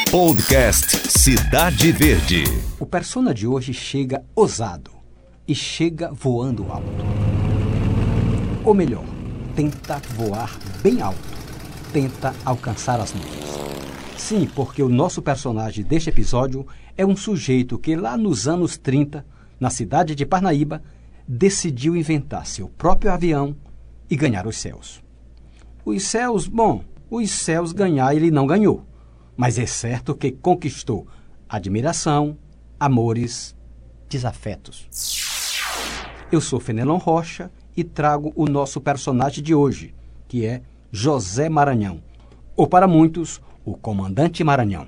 Podcast Cidade Verde. O persona de hoje chega ousado e chega voando alto. Ou melhor, tenta voar bem alto, tenta alcançar as nuvens. Sim, porque o nosso personagem deste episódio é um sujeito que lá nos anos 30, na cidade de Parnaíba, decidiu inventar seu próprio avião e ganhar os céus. Os céus, bom, os céus ganhar ele não ganhou mas é certo que conquistou admiração, amores, desafetos. Eu sou Fenelon Rocha e trago o nosso personagem de hoje, que é José Maranhão, ou para muitos, o Comandante Maranhão.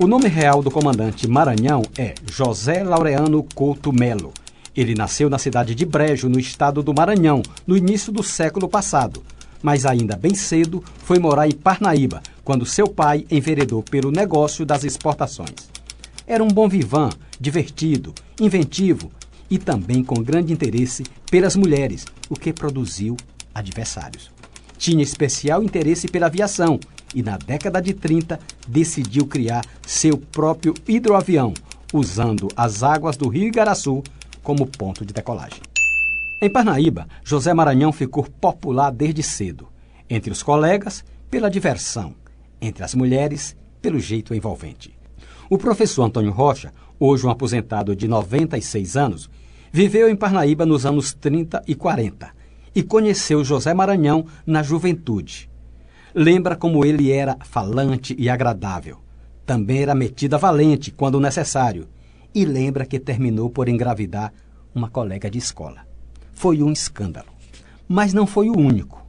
O nome real do comandante Maranhão é José Laureano Couto Melo. Ele nasceu na cidade de Brejo, no estado do Maranhão, no início do século passado, mas ainda bem cedo foi morar em Parnaíba, quando seu pai enveredou pelo negócio das exportações. Era um bom vivan, divertido, inventivo e também com grande interesse pelas mulheres, o que produziu adversários. Tinha especial interesse pela aviação e, na década de 30, decidiu criar seu próprio hidroavião, usando as águas do rio Igaraçu como ponto de decolagem. Em Parnaíba, José Maranhão ficou popular desde cedo, entre os colegas, pela diversão, entre as mulheres pelo jeito envolvente. O professor Antônio Rocha, hoje um aposentado de 96 anos, viveu em Parnaíba nos anos 30 e 40 e conheceu José Maranhão na juventude. Lembra como ele era falante e agradável. Também era metida valente quando necessário. E lembra que terminou por engravidar uma colega de escola. Foi um escândalo. Mas não foi o único.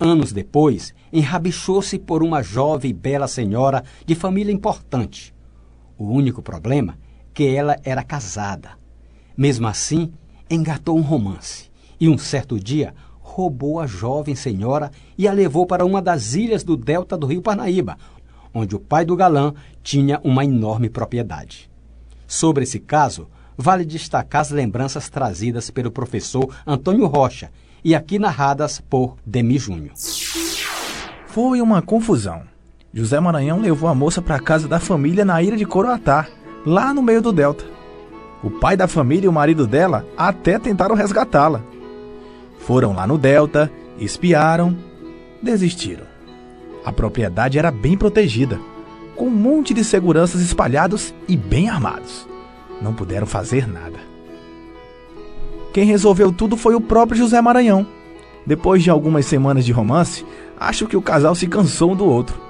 Anos depois, enrabichou-se por uma jovem e bela senhora de família importante. O único problema que ela era casada. Mesmo assim, engatou um romance e um certo dia roubou a jovem senhora e a levou para uma das ilhas do delta do rio Parnaíba, onde o pai do galã tinha uma enorme propriedade. Sobre esse caso, vale destacar as lembranças trazidas pelo professor Antônio Rocha, e aqui narradas por Demi Júnior. Foi uma confusão. José Maranhão levou a moça para casa da família na ilha de Coroatá, lá no meio do delta. O pai da família e o marido dela até tentaram resgatá-la. Foram lá no delta, espiaram, desistiram. A propriedade era bem protegida, com um monte de seguranças espalhados e bem armados. Não puderam fazer nada. Quem resolveu tudo foi o próprio José Maranhão. Depois de algumas semanas de romance, acho que o casal se cansou um do outro.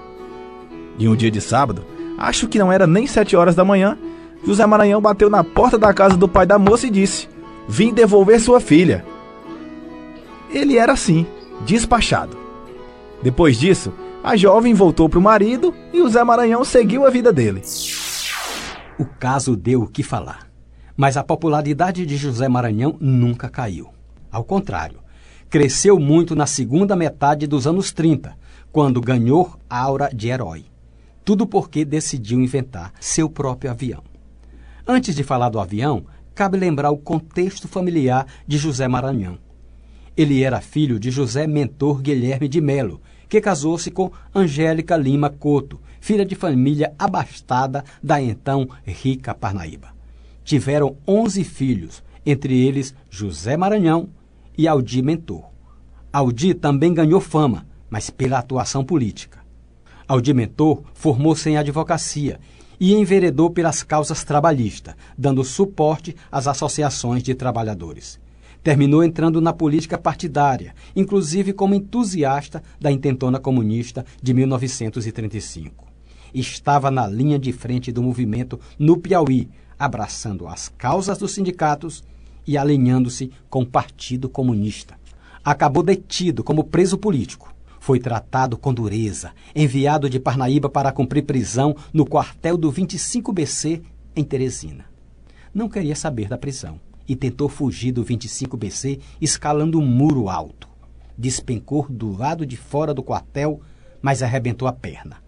Em um dia de sábado, acho que não era nem sete horas da manhã, José Maranhão bateu na porta da casa do pai da moça e disse: Vim devolver sua filha. Ele era assim, despachado. Depois disso, a jovem voltou para o marido e o Zé Maranhão seguiu a vida dele. O caso deu o que falar. Mas a popularidade de José Maranhão nunca caiu. Ao contrário, cresceu muito na segunda metade dos anos 30, quando ganhou aura de herói. Tudo porque decidiu inventar seu próprio avião. Antes de falar do avião, cabe lembrar o contexto familiar de José Maranhão. Ele era filho de José Mentor Guilherme de Melo, que casou-se com Angélica Lima Couto, filha de família abastada da então rica Parnaíba tiveram 11 filhos, entre eles José Maranhão e Aldi Mentor. Aldi também ganhou fama, mas pela atuação política. Aldi Mentor formou-se em advocacia e enveredou pelas causas trabalhistas, dando suporte às associações de trabalhadores. Terminou entrando na política partidária, inclusive como entusiasta da intentona comunista de 1935. Estava na linha de frente do movimento no Piauí, abraçando as causas dos sindicatos e alinhando-se com o Partido Comunista. Acabou detido como preso político. Foi tratado com dureza, enviado de Parnaíba para cumprir prisão no quartel do 25BC em Teresina. Não queria saber da prisão e tentou fugir do 25BC escalando um muro alto. Despencou do lado de fora do quartel, mas arrebentou a perna.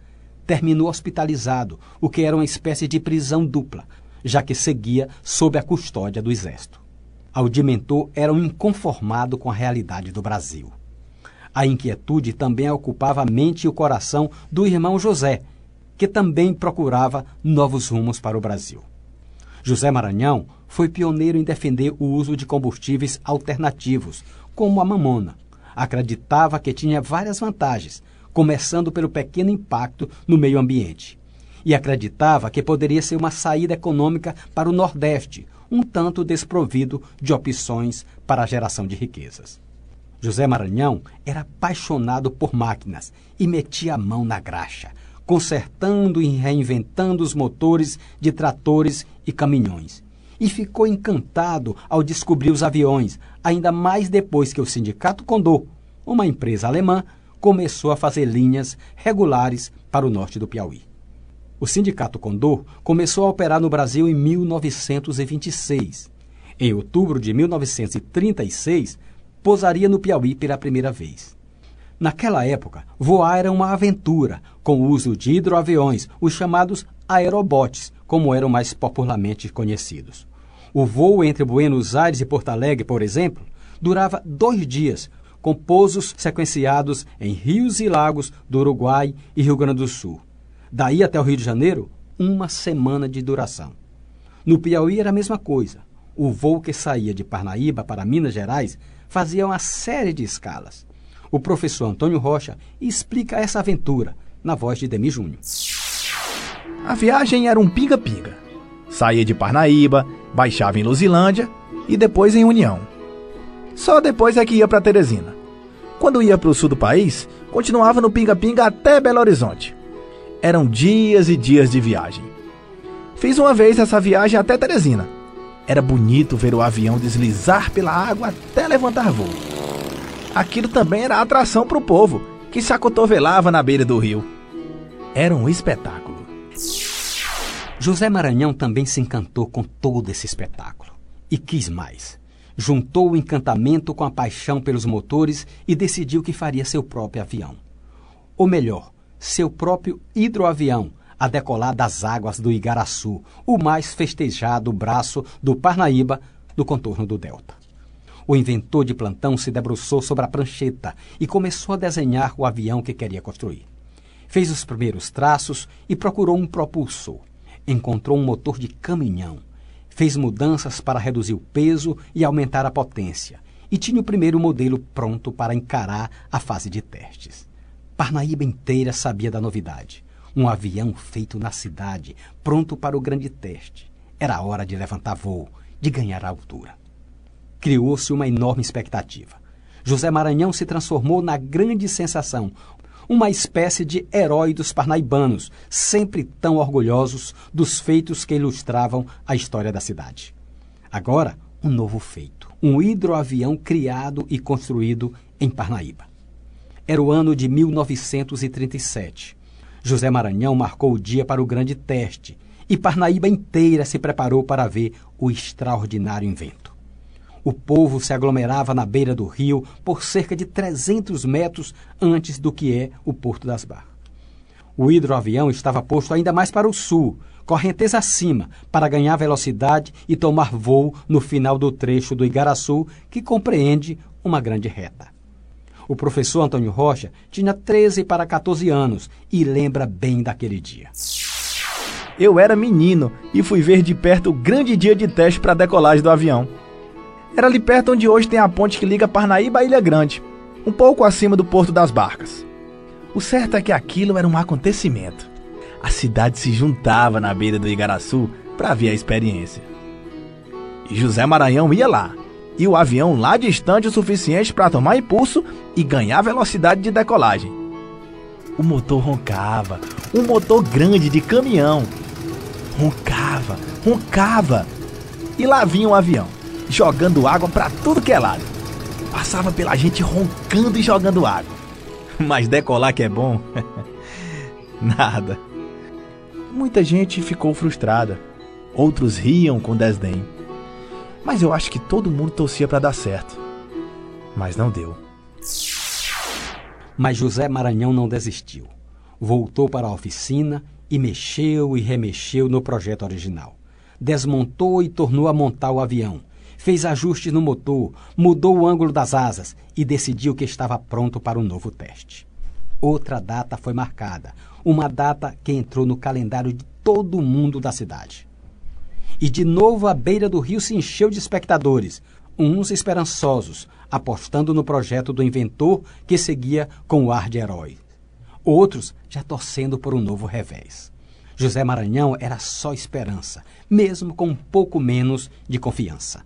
Terminou hospitalizado, o que era uma espécie de prisão dupla, já que seguia sob a custódia do exército. Aldimentor era um inconformado com a realidade do Brasil. A inquietude também ocupava a mente e o coração do irmão José, que também procurava novos rumos para o Brasil. José Maranhão foi pioneiro em defender o uso de combustíveis alternativos, como a mamona. Acreditava que tinha várias vantagens, começando pelo pequeno impacto no meio ambiente. E acreditava que poderia ser uma saída econômica para o Nordeste, um tanto desprovido de opções para a geração de riquezas. José Maranhão era apaixonado por máquinas e metia a mão na graxa, consertando e reinventando os motores de tratores e caminhões. E ficou encantado ao descobrir os aviões, ainda mais depois que o Sindicato Condor, uma empresa alemã, começou a fazer linhas regulares para o norte do Piauí. O Sindicato Condor começou a operar no Brasil em 1926. Em outubro de 1936, pousaria no Piauí pela primeira vez. Naquela época, voar era uma aventura, com o uso de hidroaviões, os chamados aerobotes, como eram mais popularmente conhecidos. O voo entre Buenos Aires e Porto Alegre, por exemplo, durava dois dias, com pousos sequenciados em rios e lagos do Uruguai e Rio Grande do Sul. Daí até o Rio de Janeiro, uma semana de duração. No Piauí era a mesma coisa. O voo que saía de Parnaíba para Minas Gerais fazia uma série de escalas. O professor Antônio Rocha explica essa aventura na voz de Demi Júnior. A viagem era um pinga-pinga. Saía de Parnaíba, baixava em Luzilândia e depois em União. Só depois é que ia para Teresina. Quando ia para o sul do país, continuava no pinga-pinga até Belo Horizonte. Eram dias e dias de viagem. Fiz uma vez essa viagem até Teresina. Era bonito ver o avião deslizar pela água até levantar voo aquilo também era atração para o povo, que se acotovelava na beira do rio. Era um espetáculo. José Maranhão também se encantou com todo esse espetáculo e quis mais. Juntou o encantamento com a paixão pelos motores e decidiu que faria seu próprio avião. Ou melhor, seu próprio hidroavião, a decolar das águas do Igaraçu, o mais festejado braço do Parnaíba do contorno do Delta. O inventor de plantão se debruçou sobre a prancheta e começou a desenhar o avião que queria construir. Fez os primeiros traços e procurou um propulsor. Encontrou um motor de caminhão. Fez mudanças para reduzir o peso e aumentar a potência. E tinha o primeiro modelo pronto para encarar a fase de testes. Parnaíba inteira sabia da novidade. Um avião feito na cidade, pronto para o grande teste. Era hora de levantar voo, de ganhar altura criou-se uma enorme expectativa. José Maranhão se transformou na grande sensação, uma espécie de herói dos parnaibanos, sempre tão orgulhosos dos feitos que ilustravam a história da cidade. Agora, um novo feito: um hidroavião criado e construído em Parnaíba. Era o ano de 1937. José Maranhão marcou o dia para o grande teste e Parnaíba inteira se preparou para ver o extraordinário invento. O povo se aglomerava na beira do rio por cerca de 300 metros antes do que é o Porto das Barras. O hidroavião estava posto ainda mais para o sul, correnteza acima, para ganhar velocidade e tomar voo no final do trecho do Igaraçu, que compreende uma grande reta. O professor Antônio Rocha tinha 13 para 14 anos e lembra bem daquele dia. Eu era menino e fui ver de perto o grande dia de teste para a decolagem do avião. Era ali perto onde hoje tem a ponte que liga Parnaíba à Ilha Grande, um pouco acima do Porto das Barcas. O certo é que aquilo era um acontecimento. A cidade se juntava na beira do Igaraçu para ver a experiência. E José Maranhão ia lá, e o avião lá distante o suficiente para tomar impulso e ganhar velocidade de decolagem. O motor roncava, um motor grande de caminhão. Roncava, roncava. E lá vinha o avião jogando água para tudo que é lado. Passava pela gente roncando e jogando água. Mas decolar que é bom? Nada. Muita gente ficou frustrada. Outros riam com desdém. Mas eu acho que todo mundo torcia para dar certo. Mas não deu. Mas José Maranhão não desistiu. Voltou para a oficina e mexeu e remexeu no projeto original. Desmontou e tornou a montar o avião fez ajustes no motor, mudou o ângulo das asas e decidiu que estava pronto para um novo teste. outra data foi marcada, uma data que entrou no calendário de todo mundo da cidade. E de novo a beira do rio se encheu de espectadores, uns esperançosos, apostando no projeto do inventor que seguia com o ar de herói. Outros já torcendo por um novo revés. José Maranhão era só esperança, mesmo com um pouco menos de confiança.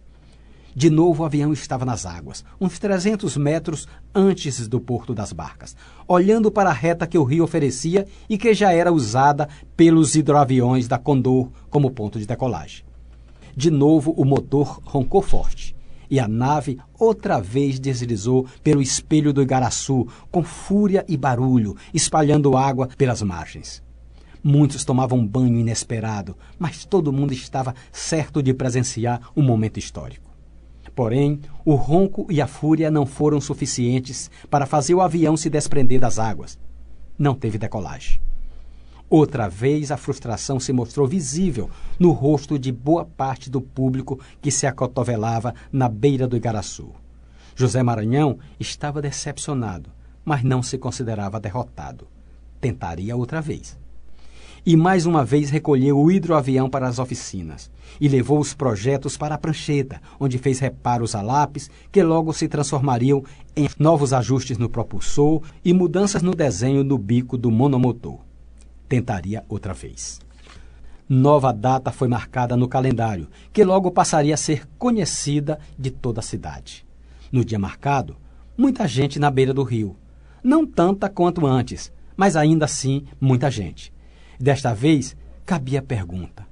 De novo o avião estava nas águas, uns 300 metros antes do porto das barcas, olhando para a reta que o rio oferecia e que já era usada pelos hidroaviões da Condor como ponto de decolagem. De novo o motor roncou forte e a nave outra vez deslizou pelo espelho do Igaraçu com fúria e barulho, espalhando água pelas margens. Muitos tomavam banho inesperado, mas todo mundo estava certo de presenciar um momento histórico. Porém, o ronco e a fúria não foram suficientes para fazer o avião se desprender das águas. Não teve decolagem. Outra vez a frustração se mostrou visível no rosto de boa parte do público que se acotovelava na beira do Igaraçu. José Maranhão estava decepcionado, mas não se considerava derrotado. Tentaria outra vez. E mais uma vez recolheu o hidroavião para as oficinas e levou os projetos para a prancheta, onde fez reparos a lápis que logo se transformariam em novos ajustes no propulsor e mudanças no desenho do bico do monomotor tentaria outra vez. Nova data foi marcada no calendário, que logo passaria a ser conhecida de toda a cidade. No dia marcado, muita gente na beira do rio. Não tanta quanto antes, mas ainda assim muita gente. Desta vez, cabia a pergunta: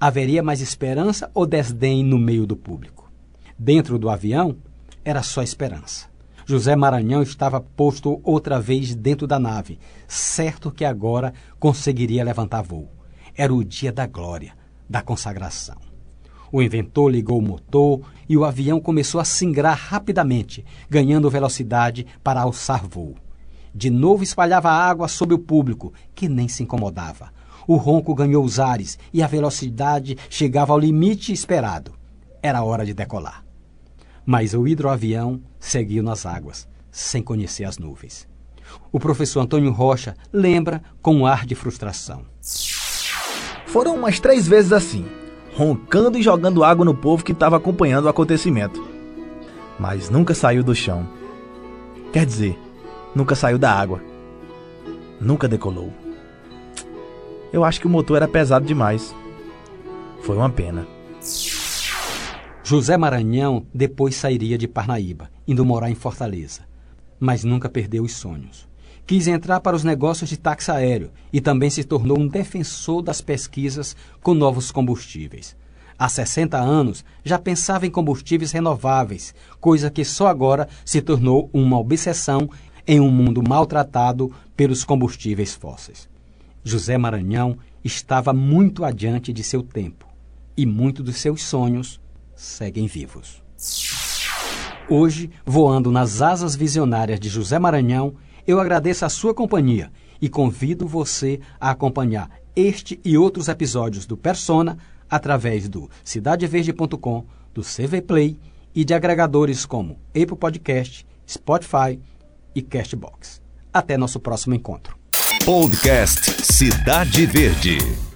haveria mais esperança ou desdém no meio do público? Dentro do avião, era só esperança. José Maranhão estava posto outra vez dentro da nave, certo que agora conseguiria levantar voo. Era o dia da glória, da consagração. O inventor ligou o motor e o avião começou a singrar rapidamente, ganhando velocidade para alçar voo. De novo espalhava água sobre o público, que nem se incomodava. O ronco ganhou os ares e a velocidade chegava ao limite esperado. Era hora de decolar. Mas o hidroavião seguiu nas águas, sem conhecer as nuvens. O professor Antônio Rocha lembra com um ar de frustração. Foram umas três vezes assim, roncando e jogando água no povo que estava acompanhando o acontecimento. Mas nunca saiu do chão. Quer dizer, nunca saiu da água. Nunca decolou. Eu acho que o motor era pesado demais. Foi uma pena. José Maranhão depois sairia de Parnaíba, indo morar em Fortaleza. Mas nunca perdeu os sonhos. Quis entrar para os negócios de táxi aéreo e também se tornou um defensor das pesquisas com novos combustíveis. Há 60 anos já pensava em combustíveis renováveis, coisa que só agora se tornou uma obsessão em um mundo maltratado pelos combustíveis fósseis. José Maranhão estava muito adiante de seu tempo e muito dos seus sonhos seguem vivos. Hoje, voando nas asas visionárias de José Maranhão, eu agradeço a sua companhia e convido você a acompanhar este e outros episódios do Persona através do cidadeverde.com, do CV Play e de agregadores como Apple Podcast, Spotify e Castbox. Até nosso próximo encontro. Podcast Cidade Verde.